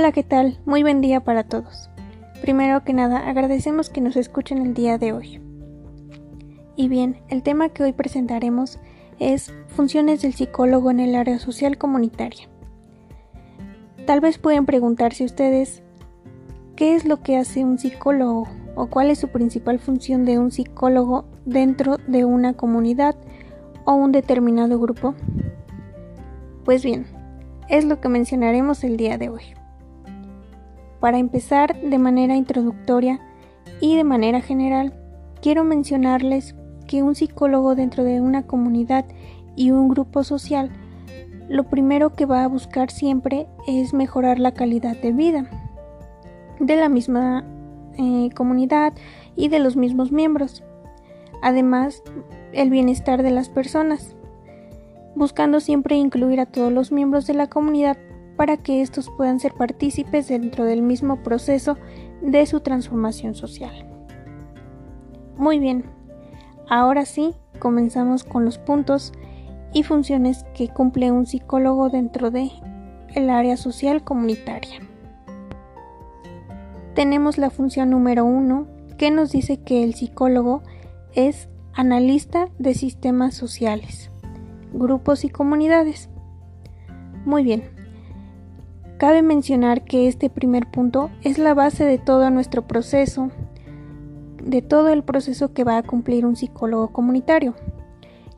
Hola, ¿qué tal? Muy buen día para todos. Primero que nada, agradecemos que nos escuchen el día de hoy. Y bien, el tema que hoy presentaremos es funciones del psicólogo en el área social comunitaria. Tal vez pueden preguntarse ustedes, ¿qué es lo que hace un psicólogo o cuál es su principal función de un psicólogo dentro de una comunidad o un determinado grupo? Pues bien, es lo que mencionaremos el día de hoy. Para empezar de manera introductoria y de manera general, quiero mencionarles que un psicólogo dentro de una comunidad y un grupo social, lo primero que va a buscar siempre es mejorar la calidad de vida de la misma eh, comunidad y de los mismos miembros. Además, el bienestar de las personas, buscando siempre incluir a todos los miembros de la comunidad para que estos puedan ser partícipes dentro del mismo proceso de su transformación social. Muy bien, ahora sí, comenzamos con los puntos y funciones que cumple un psicólogo dentro de el área social comunitaria. Tenemos la función número uno que nos dice que el psicólogo es analista de sistemas sociales, grupos y comunidades. Muy bien, Cabe mencionar que este primer punto es la base de todo nuestro proceso, de todo el proceso que va a cumplir un psicólogo comunitario.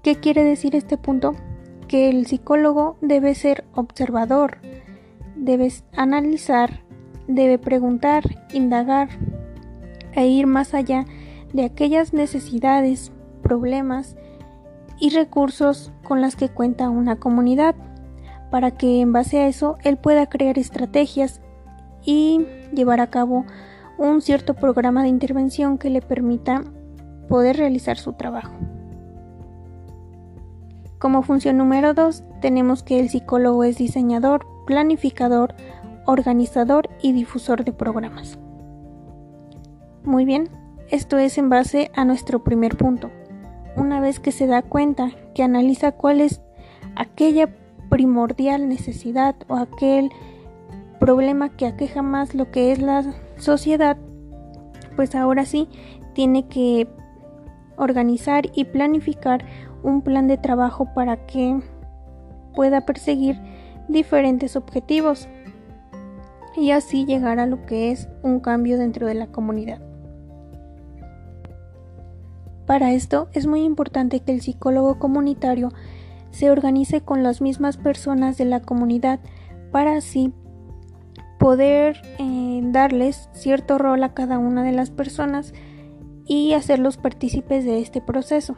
¿Qué quiere decir este punto? Que el psicólogo debe ser observador, debe analizar, debe preguntar, indagar e ir más allá de aquellas necesidades, problemas y recursos con las que cuenta una comunidad para que en base a eso él pueda crear estrategias y llevar a cabo un cierto programa de intervención que le permita poder realizar su trabajo. Como función número 2 tenemos que el psicólogo es diseñador, planificador, organizador y difusor de programas. Muy bien, esto es en base a nuestro primer punto. Una vez que se da cuenta que analiza cuál es aquella primordial necesidad o aquel problema que aqueja más lo que es la sociedad, pues ahora sí tiene que organizar y planificar un plan de trabajo para que pueda perseguir diferentes objetivos y así llegar a lo que es un cambio dentro de la comunidad. Para esto es muy importante que el psicólogo comunitario se organice con las mismas personas de la comunidad para así poder eh, darles cierto rol a cada una de las personas y hacerlos partícipes de este proceso.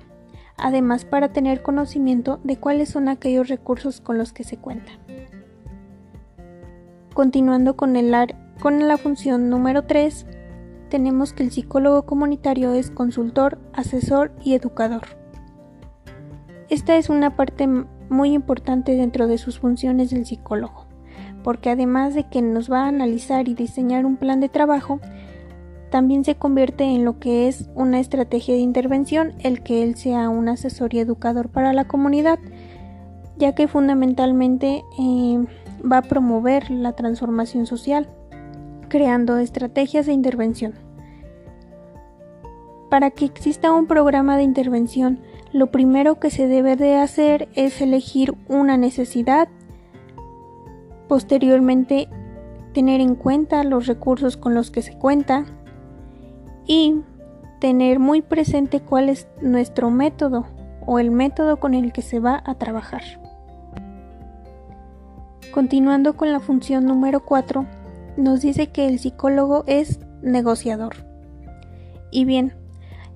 Además, para tener conocimiento de cuáles son aquellos recursos con los que se cuenta. Continuando con, con la función número 3, tenemos que el psicólogo comunitario es consultor, asesor y educador. Esta es una parte muy importante dentro de sus funciones del psicólogo, porque además de que nos va a analizar y diseñar un plan de trabajo, también se convierte en lo que es una estrategia de intervención el que él sea un asesor y educador para la comunidad, ya que fundamentalmente eh, va a promover la transformación social, creando estrategias de intervención. Para que exista un programa de intervención, lo primero que se debe de hacer es elegir una necesidad, posteriormente tener en cuenta los recursos con los que se cuenta y tener muy presente cuál es nuestro método o el método con el que se va a trabajar. Continuando con la función número 4, nos dice que el psicólogo es negociador. Y bien,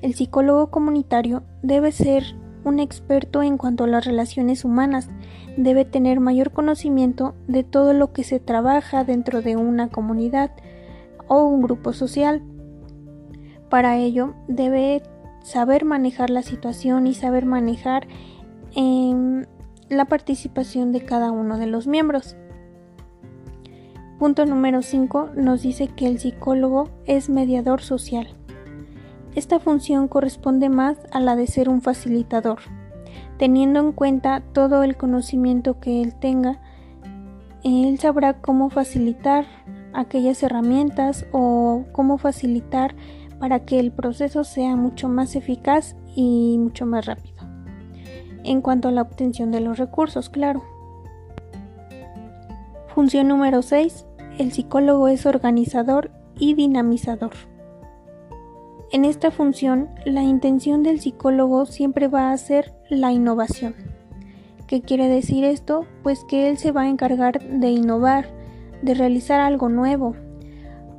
el psicólogo comunitario debe ser un experto en cuanto a las relaciones humanas, debe tener mayor conocimiento de todo lo que se trabaja dentro de una comunidad o un grupo social. Para ello, debe saber manejar la situación y saber manejar la participación de cada uno de los miembros. Punto número 5 nos dice que el psicólogo es mediador social. Esta función corresponde más a la de ser un facilitador. Teniendo en cuenta todo el conocimiento que él tenga, él sabrá cómo facilitar aquellas herramientas o cómo facilitar para que el proceso sea mucho más eficaz y mucho más rápido. En cuanto a la obtención de los recursos, claro. Función número 6. El psicólogo es organizador y dinamizador. En esta función, la intención del psicólogo siempre va a ser la innovación. ¿Qué quiere decir esto? Pues que él se va a encargar de innovar, de realizar algo nuevo,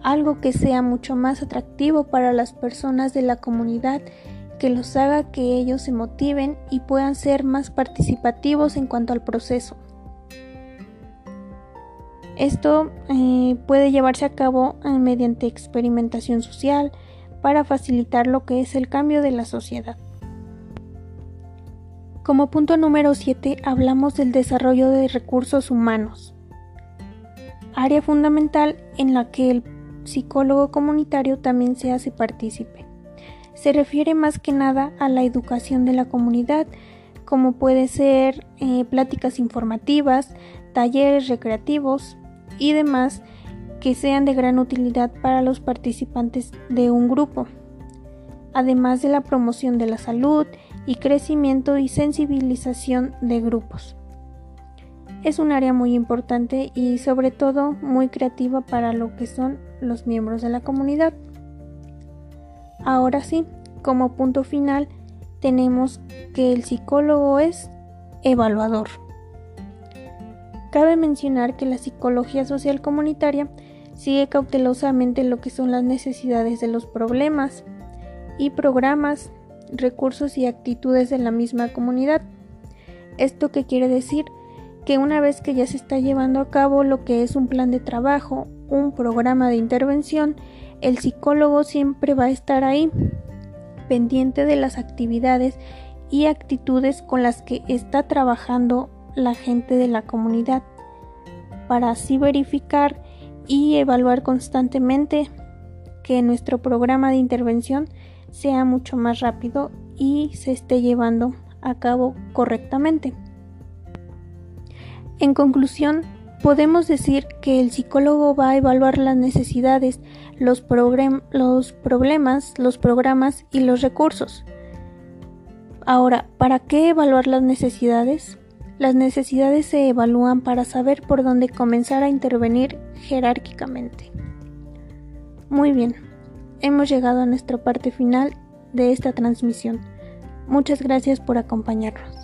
algo que sea mucho más atractivo para las personas de la comunidad, que los haga que ellos se motiven y puedan ser más participativos en cuanto al proceso. Esto eh, puede llevarse a cabo eh, mediante experimentación social para facilitar lo que es el cambio de la sociedad. Como punto número 7 hablamos del desarrollo de recursos humanos, área fundamental en la que el psicólogo comunitario también se hace partícipe. Se refiere más que nada a la educación de la comunidad, como puede ser eh, pláticas informativas, talleres recreativos y demás que sean de gran utilidad para los participantes de un grupo, además de la promoción de la salud y crecimiento y sensibilización de grupos. Es un área muy importante y sobre todo muy creativa para lo que son los miembros de la comunidad. Ahora sí, como punto final, tenemos que el psicólogo es evaluador. Cabe mencionar que la psicología social comunitaria sigue cautelosamente lo que son las necesidades de los problemas y programas, recursos y actitudes de la misma comunidad. ¿Esto quiere decir? Que una vez que ya se está llevando a cabo lo que es un plan de trabajo, un programa de intervención, el psicólogo siempre va a estar ahí, pendiente de las actividades y actitudes con las que está trabajando la gente de la comunidad, para así verificar y evaluar constantemente que nuestro programa de intervención sea mucho más rápido y se esté llevando a cabo correctamente. En conclusión, podemos decir que el psicólogo va a evaluar las necesidades, los, problemas, los programas y los recursos. Ahora, ¿para qué evaluar las necesidades? Las necesidades se evalúan para saber por dónde comenzar a intervenir jerárquicamente. Muy bien, hemos llegado a nuestra parte final de esta transmisión. Muchas gracias por acompañarnos.